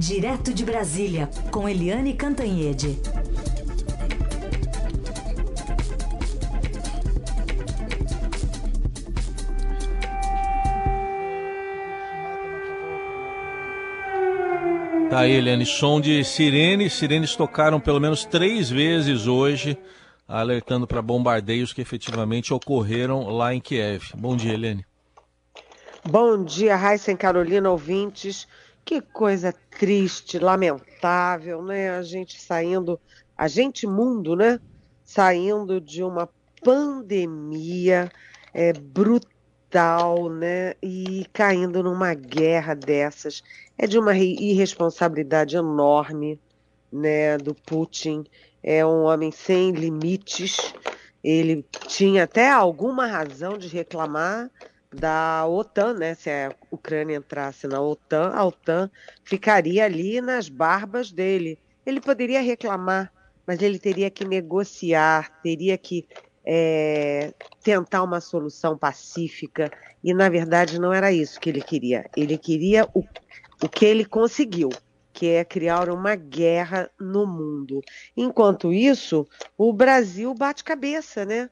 Direto de Brasília, com Eliane Cantanhede. Tá aí, Eliane, som de sirene. Sirenes tocaram pelo menos três vezes hoje, alertando para bombardeios que efetivamente ocorreram lá em Kiev. Bom dia, Eliane. Bom dia, Raíssa e Carolina, ouvintes. Que coisa triste, lamentável, né? A gente saindo, a gente mundo, né? Saindo de uma pandemia é, brutal, né? E caindo numa guerra dessas. É de uma irresponsabilidade enorme, né? Do Putin. É um homem sem limites. Ele tinha até alguma razão de reclamar da OTAN, né? Se a Ucrânia entrasse na OTAN, a OTAN ficaria ali nas barbas dele. Ele poderia reclamar, mas ele teria que negociar, teria que é, tentar uma solução pacífica. E na verdade não era isso que ele queria. Ele queria o, o que ele conseguiu, que é criar uma guerra no mundo. Enquanto isso, o Brasil bate cabeça, né?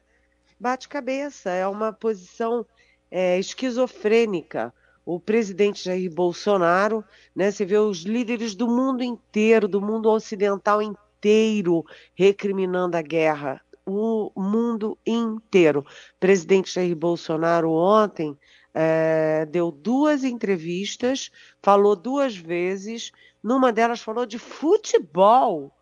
Bate cabeça. É uma posição é, esquizofrênica. O presidente Jair Bolsonaro, né, você vê os líderes do mundo inteiro, do mundo ocidental inteiro, recriminando a guerra. O mundo inteiro. O presidente Jair Bolsonaro ontem é, deu duas entrevistas, falou duas vezes, numa delas falou de futebol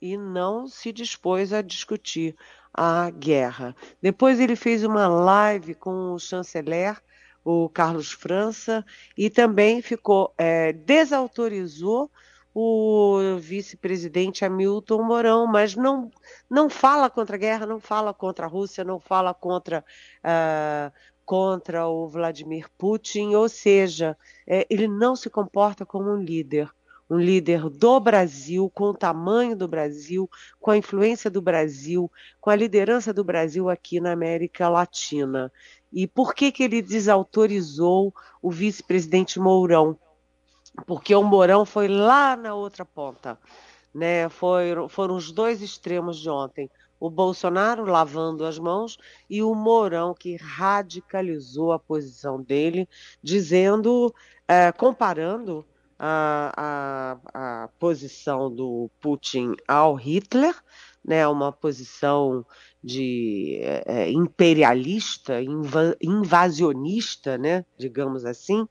e não se dispôs a discutir a guerra. Depois ele fez uma live com o chanceler, o Carlos França, e também ficou é, desautorizou o vice-presidente Hamilton Mourão, mas não, não fala contra a guerra, não fala contra a Rússia, não fala contra, uh, contra o Vladimir Putin, ou seja, é, ele não se comporta como um líder um líder do Brasil, com o tamanho do Brasil, com a influência do Brasil, com a liderança do Brasil aqui na América Latina. E por que, que ele desautorizou o vice-presidente Mourão? Porque o Mourão foi lá na outra ponta. Né? Foi, foram os dois extremos de ontem. O Bolsonaro lavando as mãos e o Mourão que radicalizou a posição dele, dizendo, é, comparando a, a, a posição do Putin ao Hitler, né, uma posição de é, é, imperialista, inva, invasionista, né, digamos assim,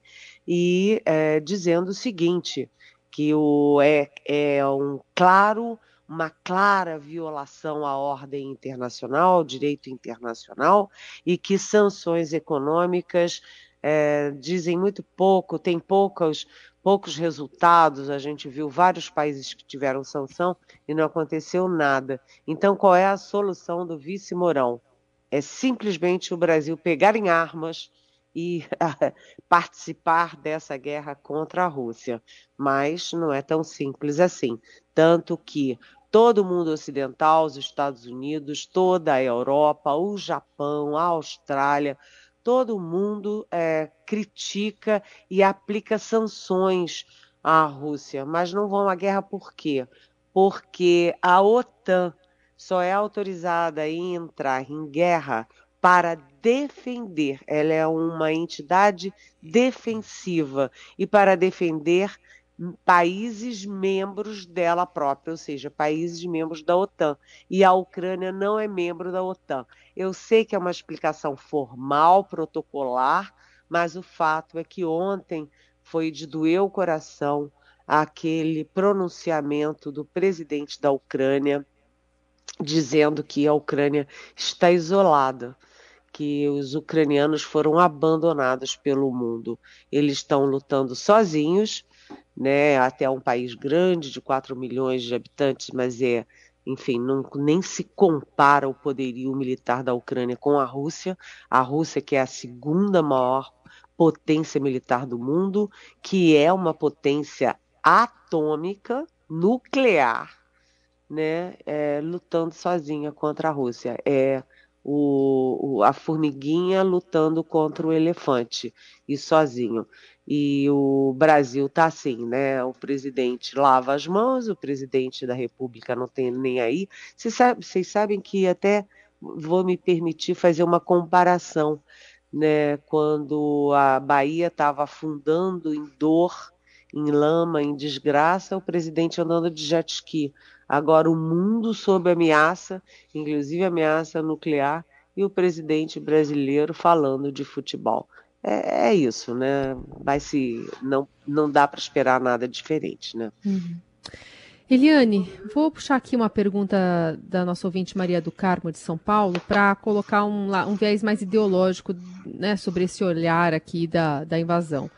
e é, dizendo o seguinte, que o, é, é um claro, uma clara violação à ordem internacional, ao direito internacional, e que sanções econômicas é, dizem muito pouco, tem poucos, poucos resultados. A gente viu vários países que tiveram sanção e não aconteceu nada. Então, qual é a solução do vice Mourão? É simplesmente o Brasil pegar em armas e participar dessa guerra contra a Rússia. Mas não é tão simples assim. Tanto que todo o mundo ocidental, os Estados Unidos, toda a Europa, o Japão, a Austrália, todo mundo é, critica e aplica sanções à Rússia, mas não vão à guerra por quê? Porque a OTAN só é autorizada a entrar em guerra para defender. Ela é uma entidade defensiva e para defender países membros dela própria, ou seja, países membros da OTAN. E a Ucrânia não é membro da OTAN. Eu sei que é uma explicação formal, protocolar, mas o fato é que ontem foi de doer o coração aquele pronunciamento do presidente da Ucrânia dizendo que a Ucrânia está isolada, que os ucranianos foram abandonados pelo mundo. Eles estão lutando sozinhos né? Até um país grande de 4 milhões de habitantes, mas é, enfim, não, nem se compara o poderio militar da Ucrânia com a Rússia. A Rússia, que é a segunda maior potência militar do mundo, que é uma potência atômica, nuclear, né? É, lutando sozinha contra a Rússia. É o, o, a formiguinha lutando contra o elefante e sozinho. E o Brasil está assim, né? O presidente lava as mãos, o presidente da República não tem nem aí. Vocês, sabe, vocês sabem que até vou me permitir fazer uma comparação, né? Quando a Bahia estava afundando em dor, em lama, em desgraça, o presidente andando de jet ski. Agora o mundo sob ameaça, inclusive ameaça nuclear, e o presidente brasileiro falando de futebol é, é isso, né? Vai se não não dá para esperar nada diferente, né? Uhum. Eliane, vou puxar aqui uma pergunta da nossa ouvinte Maria do Carmo de São Paulo para colocar um, um viés mais ideológico né, sobre esse olhar aqui da, da invasão.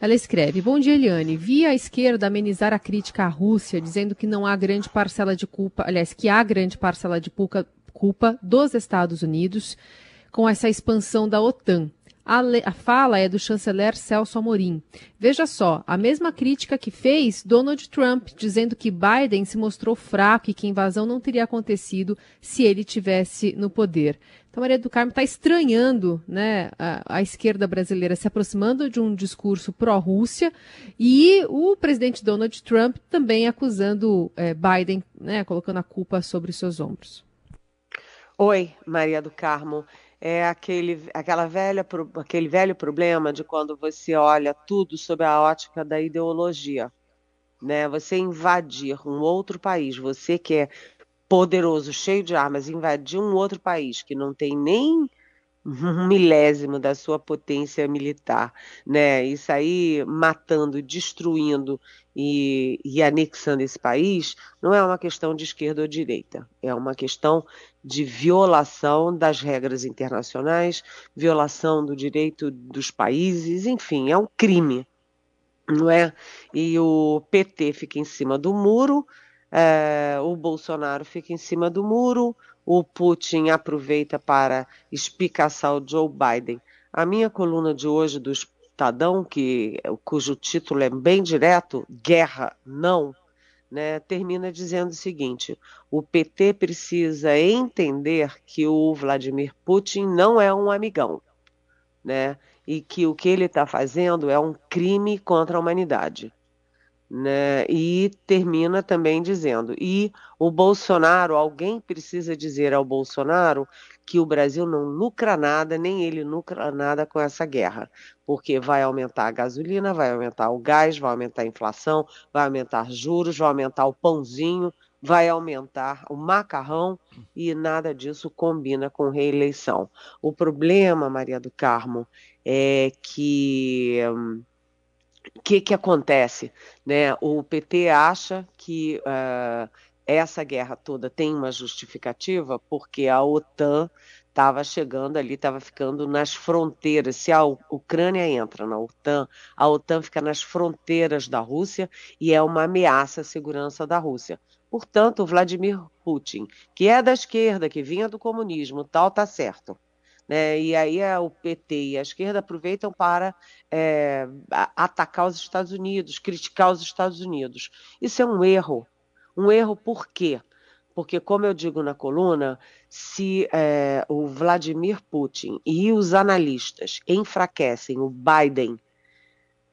Ela escreve: Bom dia, Eliane. Vi a esquerda amenizar a crítica à Rússia, dizendo que não há grande parcela de culpa, aliás, que há grande parcela de culpa dos Estados Unidos com essa expansão da OTAN. A, a, fala é do chanceler Celso Amorim. Veja só, a mesma crítica que fez Donald Trump, dizendo que Biden se mostrou fraco e que a invasão não teria acontecido se ele tivesse no poder. Então, Maria do Carmo está estranhando né, a, a, esquerda brasileira se aproximando de um discurso pró-Rússia e o presidente Donald Trump também acusando é, Biden, né, colocando a culpa sobre seus ombros. Oi, Maria do Carmo é aquele, aquela velha, aquele velho problema de quando você olha tudo sob a ótica da ideologia. Né? Você invadir um outro país, você que é poderoso, cheio de armas, invadir um outro país que não tem nem um milésimo da sua potência militar, né? Isso aí matando, destruindo e, e, anexando esse país não é uma questão de esquerda ou direita, é uma questão de violação das regras internacionais, violação do direito dos países, enfim, é um crime, não é? E o PT fica em cima do muro, é, o Bolsonaro fica em cima do muro, o Putin aproveita para espicaçar o Joe Biden. A minha coluna de hoje do Estadão, que, cujo título é bem direto, Guerra Não, né, termina dizendo o seguinte: o PT precisa entender que o Vladimir Putin não é um amigão, né, e que o que ele está fazendo é um crime contra a humanidade né? E termina também dizendo: e o Bolsonaro, alguém precisa dizer ao Bolsonaro que o Brasil não lucra nada, nem ele lucra nada com essa guerra, porque vai aumentar a gasolina, vai aumentar o gás, vai aumentar a inflação, vai aumentar juros, vai aumentar o pãozinho, vai aumentar o macarrão e nada disso combina com reeleição. O problema, Maria do Carmo, é que o que, que acontece? Né? O PT acha que uh, essa guerra toda tem uma justificativa porque a OTAN estava chegando ali, estava ficando nas fronteiras. Se a Ucrânia entra na OTAN, a OTAN fica nas fronteiras da Rússia e é uma ameaça à segurança da Rússia. Portanto, Vladimir Putin, que é da esquerda, que vinha do comunismo, tal, tá certo. Né? E aí é, o PT e a esquerda aproveitam para é, atacar os Estados Unidos, criticar os Estados Unidos. Isso é um erro. Um erro por quê? Porque, como eu digo na coluna, se é, o Vladimir Putin e os analistas enfraquecem o Biden, o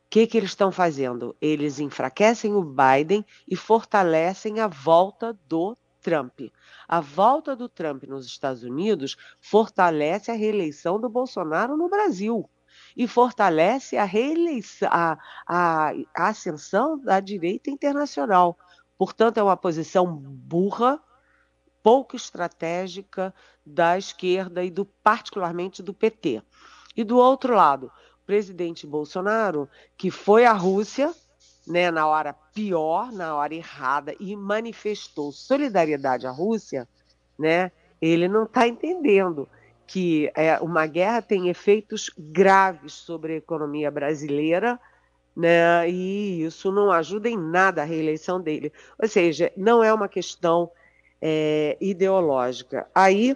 que, que eles estão fazendo? Eles enfraquecem o Biden e fortalecem a volta do Trump. A volta do Trump nos Estados Unidos fortalece a reeleição do Bolsonaro no Brasil e fortalece a reeleição, a, a, a ascensão da direita internacional. Portanto, é uma posição burra, pouco estratégica da esquerda e do particularmente do PT. E do outro lado, o presidente Bolsonaro, que foi à Rússia né, na hora pior, na hora errada, e manifestou solidariedade à Rússia, né, ele não está entendendo que é, uma guerra tem efeitos graves sobre a economia brasileira, né, e isso não ajuda em nada a reeleição dele. Ou seja, não é uma questão é, ideológica. Aí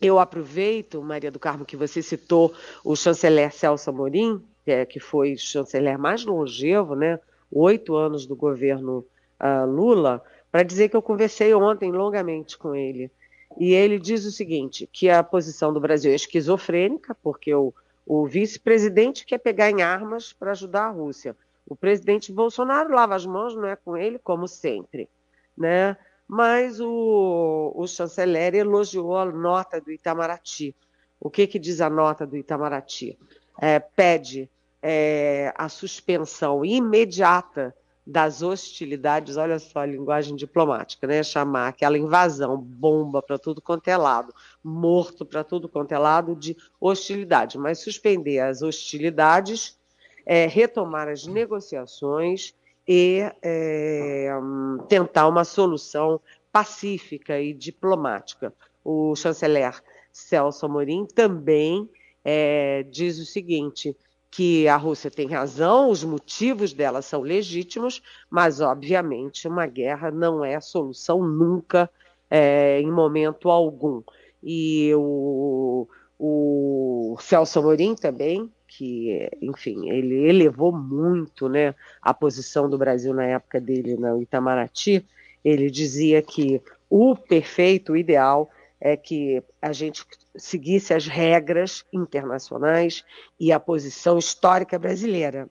eu aproveito, Maria do Carmo, que você citou o chanceler Celso Amorim, é, que foi o chanceler mais longevo, né? oito anos do governo uh, Lula, para dizer que eu conversei ontem longamente com ele. E ele diz o seguinte: que a posição do Brasil é esquizofrênica, porque o, O vice-presidente quer pegar em armas para ajudar a Rússia. O presidente Bolsonaro lava as mãos, não é com ele, como sempre. Né? Mas o, o chanceler elogiou a nota do Itamaraty. O que, que diz a nota do Itamaraty? É, pede é, a suspensão imediata das hostilidades, olha só a linguagem diplomática, né? Chamar aquela invasão, bomba para tudo quanto é lado, morto para tudo quanto é lado de hostilidade, mas suspender as hostilidades, é, retomar as negociações e é, tentar uma solução pacífica e diplomática. O chanceler Celso Amorim também é, diz o seguinte: que a Rússia tem razão, os motivos dela são legítimos, mas, obviamente, uma guerra não é solução nunca, é, em momento algum. E o, o Celso Amorim também, que, enfim, ele elevou muito né, a posição do Brasil na época dele no Itamaraty, ele dizia que o perfeito, o ideal, é que a gente seguisse as regras internacionais e a posição histórica brasileira.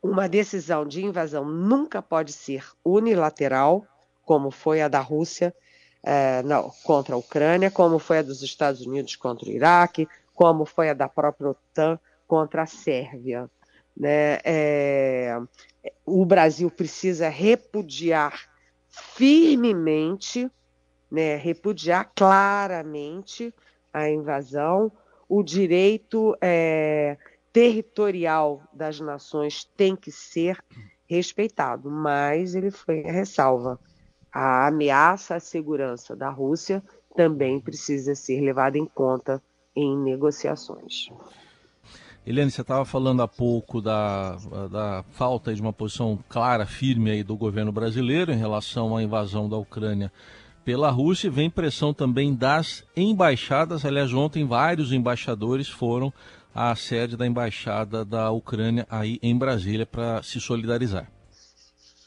Uma decisão de invasão nunca pode ser unilateral, como foi a da Rússia é, não, contra a Ucrânia, como foi a dos Estados Unidos contra o Iraque, como foi a da própria OTAN contra a Sérvia. Né? É, o Brasil precisa repudiar firmemente né, repudiar claramente a invasão, o direito é, territorial das nações tem que ser respeitado, mas ele foi ressalva. A ameaça à segurança da Rússia também precisa ser levada em conta em negociações. Eliane, você estava falando há pouco da, da falta de uma posição clara, firme aí do governo brasileiro em relação à invasão da Ucrânia pela Rússia vem pressão também das embaixadas. Aliás, ontem vários embaixadores foram à sede da embaixada da Ucrânia aí em Brasília para se solidarizar.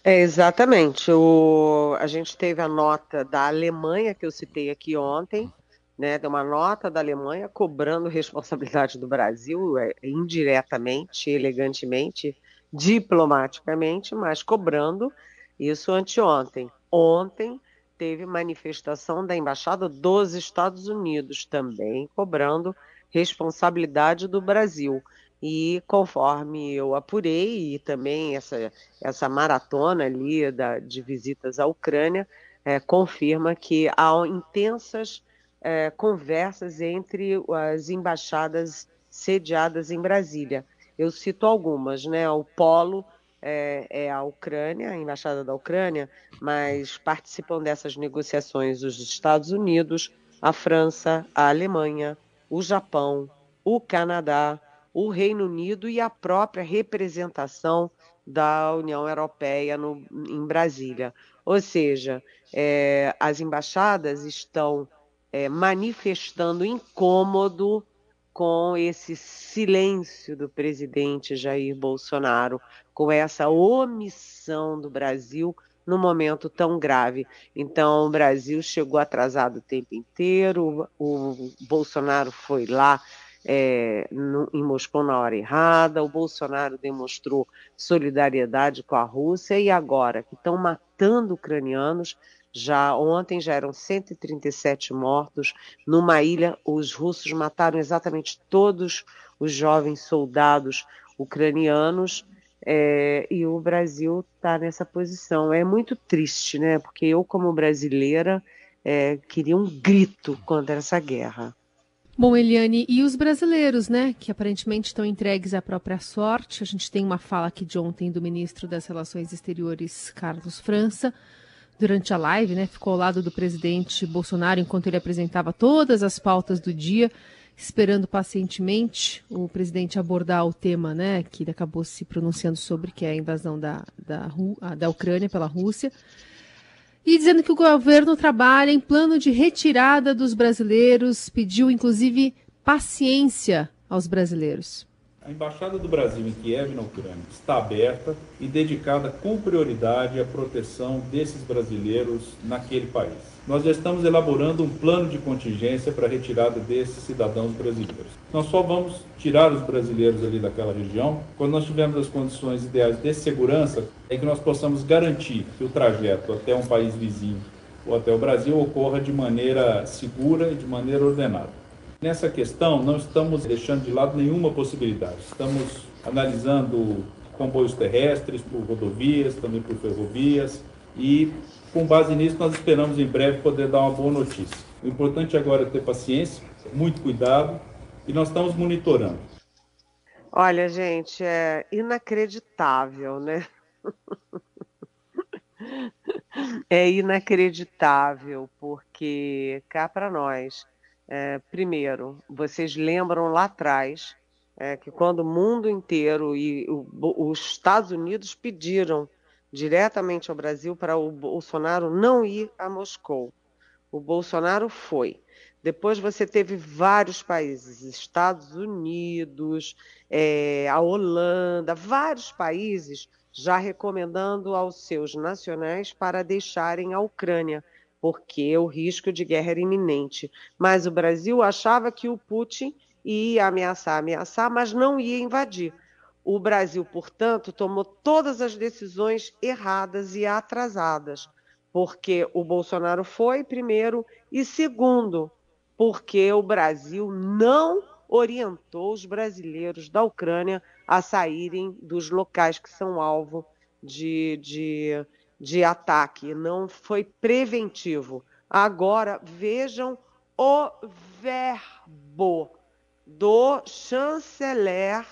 É, exatamente. O, a gente teve a nota da Alemanha, que eu citei aqui ontem, né, de uma nota da Alemanha cobrando responsabilidade do Brasil, é, indiretamente, elegantemente, diplomaticamente, mas cobrando isso anteontem. Ontem, teve manifestação da Embaixada dos Estados Unidos também, cobrando responsabilidade do Brasil. E conforme eu apurei, e também essa, essa maratona ali da, de visitas à Ucrânia, é, confirma que há intensas é, conversas entre as embaixadas sediadas em Brasília. Eu cito algumas, né? O Polo é, é, a Ucrânia, a embaixada da Ucrânia, mas participam dessas negociações os Estados Unidos, a França, a Alemanha, o Japão, o Canadá, o Reino Unido e a própria representação da União Europeia no, em Brasília. Ou seja, é, as embaixadas estão é, manifestando incômodo com esse silêncio do presidente Jair Bolsonaro, com essa omissão do Brasil num momento tão grave. Então, o Brasil chegou atrasado o tempo inteiro, o, Bolsonaro foi lá é, no, em Moscou na hora errada, o Bolsonaro demonstrou solidariedade com a Rússia e agora que estão matando ucranianos, já ontem já eram 137 mortos numa ilha. Os russos mataram exatamente todos os jovens soldados ucranianos é, e o Brasil está nessa posição. É muito triste, né? Porque eu, como brasileira, é, queria um grito contra essa guerra. Bom, Eliane, e os brasileiros, né, que aparentemente estão entregues à própria sorte? A gente tem uma fala aqui de ontem do ministro das Relações Exteriores, Carlos França, durante a live, né? Ficou ao lado do presidente Bolsonaro enquanto ele apresentava todas as pautas do dia, esperando pacientemente o presidente abordar o tema, né? Que ele acabou se pronunciando sobre, que é a invasão da, da, da Ucrânia pela Rússia. E dizendo que o governo trabalha em plano de retirada dos brasileiros, pediu inclusive paciência aos brasileiros. A Embaixada do Brasil em Kiev, na Ucrânia, está aberta e dedicada com prioridade à proteção desses brasileiros naquele país. Nós já estamos elaborando um plano de contingência para a retirada desses cidadãos brasileiros. Nós só vamos tirar os brasileiros ali daquela região quando nós tivermos as condições ideais de segurança em que nós possamos garantir que o trajeto até um país vizinho ou até o Brasil ocorra de maneira segura e de maneira ordenada. Nessa questão, não estamos deixando de lado nenhuma possibilidade. Estamos analisando comboios terrestres por rodovias, também por ferrovias, e com base nisso nós esperamos em breve poder dar uma boa notícia. O importante agora é ter paciência, muito cuidado, e nós estamos monitorando. Olha, gente, é inacreditável, né? é inacreditável, porque cá para nós é, primeiro, vocês lembram lá atrás é, que quando o mundo inteiro e o, os Estados Unidos pediram diretamente ao Brasil para o Bolsonaro não ir a Moscou. O Bolsonaro foi. Depois você teve vários países, Estados Unidos, é, a Holanda, vários países já recomendando aos seus nacionais para deixarem a Ucrânia porque o risco de guerra era iminente. Mas o Brasil achava que o Putin ia ameaçar, ameaçar, mas não ia invadir. O Brasil, portanto, tomou todas as decisões erradas e atrasadas, porque o Bolsonaro foi, primeiro, e segundo, porque o Brasil não orientou os brasileiros da Ucrânia a saírem dos locais que são alvo de, de de ataque, não foi preventivo. Agora vejam o verbo do chanceler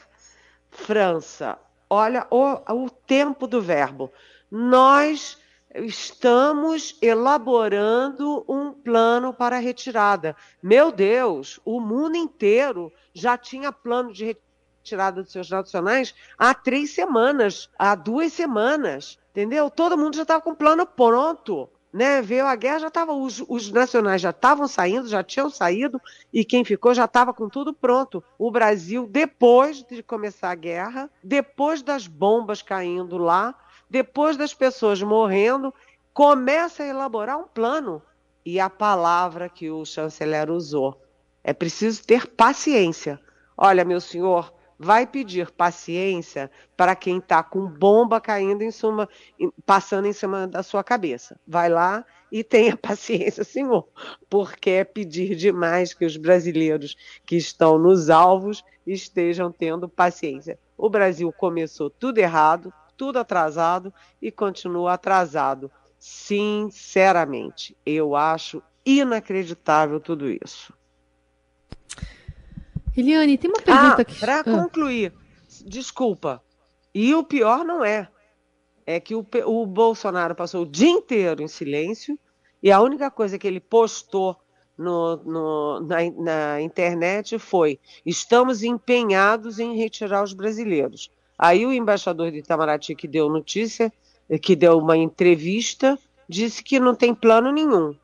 França. Olha o, o tempo do verbo. Nós estamos elaborando um plano para retirada. Meu Deus, o mundo inteiro já tinha plano de retirada dos seus nacionais há três semanas, há duas semanas. Entendeu? Todo mundo já estava com o plano pronto. Né, veio a guerra, já estava, os, os, nacionais já estavam saindo, já tinham saído, e quem ficou já estava com tudo pronto. O Brasil, depois de começar a guerra, depois das bombas caindo lá, depois das pessoas morrendo, começa a elaborar um plano. E a palavra que o chanceler usou é preciso ter paciência. Olha, meu senhor, vai pedir paciência para quem está com bomba caindo em cima, passando em cima da sua cabeça. Vai lá e tenha paciência, senhor, porque é pedir demais que os brasileiros que estão nos alvos estejam tendo paciência. O Brasil começou tudo errado, tudo atrasado e continua atrasado. Sinceramente, eu acho inacreditável tudo isso. Eliane, tem uma pergunta ah, Para ah. concluir, desculpa. E o pior não é. É que o, o Bolsonaro passou o dia inteiro em silêncio e a única coisa que ele postou no, no, na, na, internet foi: estamos empenhados em retirar os brasileiros. Aí o embaixador de Itamaraty, que deu notícia, que deu uma entrevista, disse que não tem plano nenhum.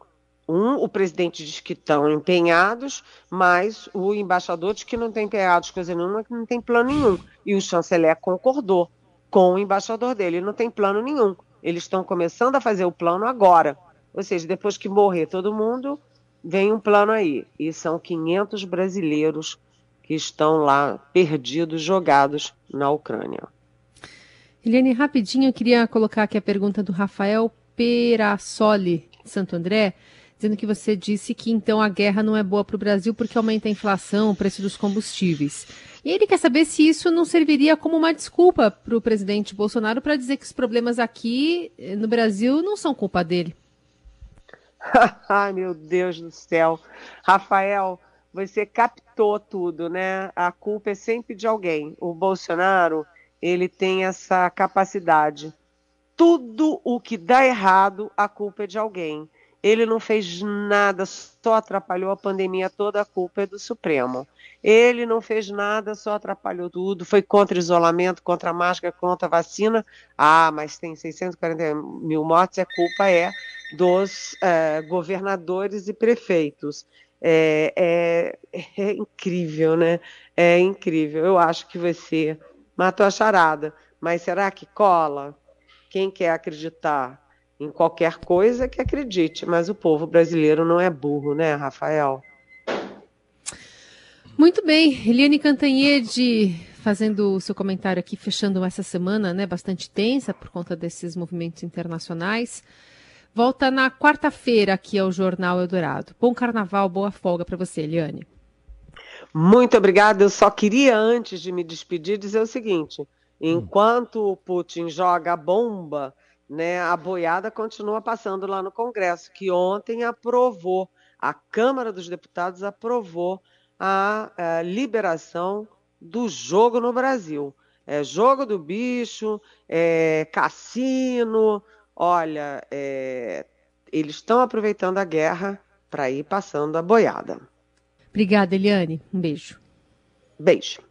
Um, o presidente diz que estão empenhados, mas o embaixador diz que não tem empenhados coisa nenhuma, que não tem plano nenhum. E o chanceler concordou com o embaixador dele, não tem plano nenhum. Eles estão começando a fazer o plano agora. Ou seja, depois que morrer todo mundo, vem um plano aí. E são 500 brasileiros que estão lá perdidos, jogados na Ucrânia. Eliane, rapidinho, eu queria colocar aqui a pergunta do Rafael Perassoli, Santo André dizendo que você disse que então a guerra não é boa para o Brasil porque aumenta a inflação, o preço dos combustíveis. E ele quer saber se isso não serviria como uma desculpa para o presidente Bolsonaro para dizer que os problemas aqui eh, no Brasil não são culpa dele. Ai, meu Deus do céu. Rafael, você captou tudo, né? A culpa é sempre de alguém. O Bolsonaro, ele tem essa capacidade. Tudo o que dá errado, a culpa é de alguém. Ele não fez nada, só atrapalhou a pandemia toda, a culpa é do Supremo. Ele não fez nada, só atrapalhou tudo, foi contra isolamento, contra máscara, contra vacina. Ah, mas tem 640 mil mortes, a culpa é dos é, governadores e prefeitos. É, é, é, incrível, né? É incrível. Eu acho que você matou a charada. Mas será que cola? Quem quer acreditar em qualquer coisa, que acredite. Mas o povo brasileiro não é burro, né, Rafael? Muito bem. Eliane Cantanhede fazendo o seu comentário aqui, fechando essa semana, né, bastante tensa por conta desses movimentos internacionais. Volta na quarta-feira aqui ao Jornal Eldorado. Bom carnaval, boa folga para você, Eliane. Muito obrigada. Eu só queria, antes de me despedir, dizer o seguinte: enquanto o Putin joga a bomba, né, a boiada continua passando lá no Congresso, que ontem aprovou, a Câmara dos Deputados aprovou a, a liberação do jogo no Brasil. É jogo do bicho, é cassino. Olha, é, eles estão aproveitando a guerra para ir passando a boiada. Obrigada, Eliane. Um beijo. Beijo.